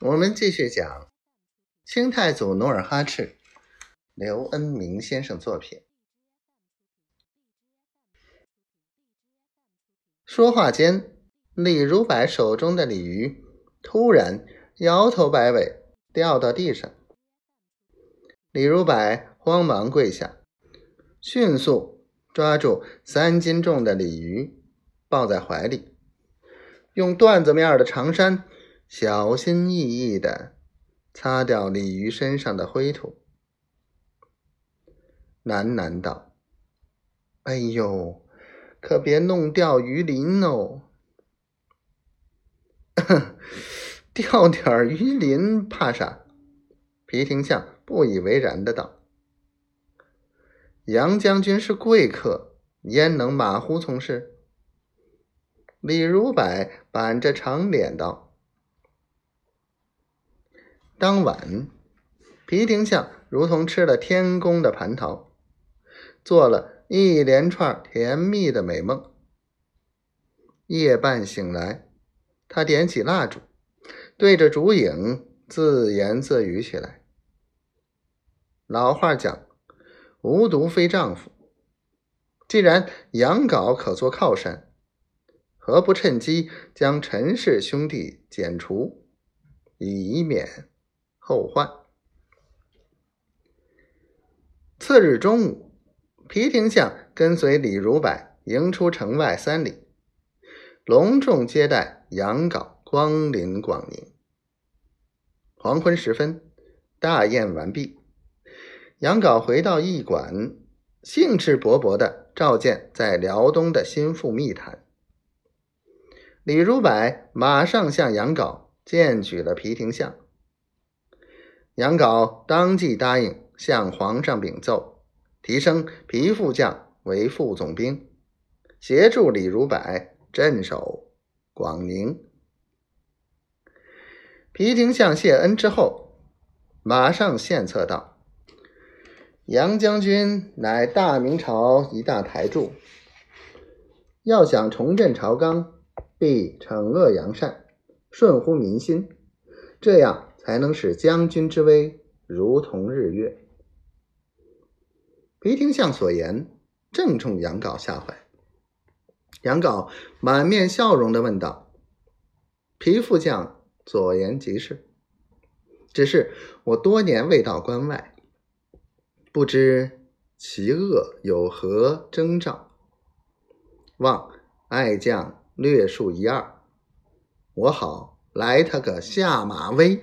我们继续讲清太祖努尔哈赤，刘恩明先生作品。说话间，李如柏手中的鲤鱼突然摇头摆尾，掉到地上。李如柏慌忙跪下，迅速抓住三斤重的鲤鱼，抱在怀里，用缎子面的长衫。小心翼翼的擦掉鲤鱼身上的灰土，喃喃道：“哎呦，可别弄掉鱼鳞哦！掉点鱼鳞怕啥？”皮廷相不以为然的道：“杨将军是贵客，焉能马虎从事？”李如柏板着长脸道。当晚，皮廷相如同吃了天宫的蟠桃，做了一连串甜蜜的美梦。夜半醒来，他点起蜡烛，对着烛影自言自语起来。老话讲：“无毒非丈夫。”既然杨镐可做靠山，何不趁机将陈氏兄弟剪除，以免？后患。次日中午，皮廷相跟随李如柏迎出城外三里，隆重接待杨镐光临广宁。黄昏时分，大宴完毕，杨镐回到驿馆，兴致勃勃的召见在辽东的心腹密谈。李如柏马上向杨镐荐举了皮廷相。杨镐当即答应向皇上禀奏，提升皮副将为副总兵，协助李如柏镇守广宁。皮廷相谢恩之后，马上献策道：“杨将军乃大明朝一大台柱，要想重振朝纲，必惩恶扬善，顺乎民心，这样。”才能使将军之威如同日月。皮廷相所言正中杨镐下怀。杨镐满面笑容的问道：“皮副将所言极是，只是我多年未到关外，不知其恶有何征兆，望爱将略述一二，我好来他个下马威。”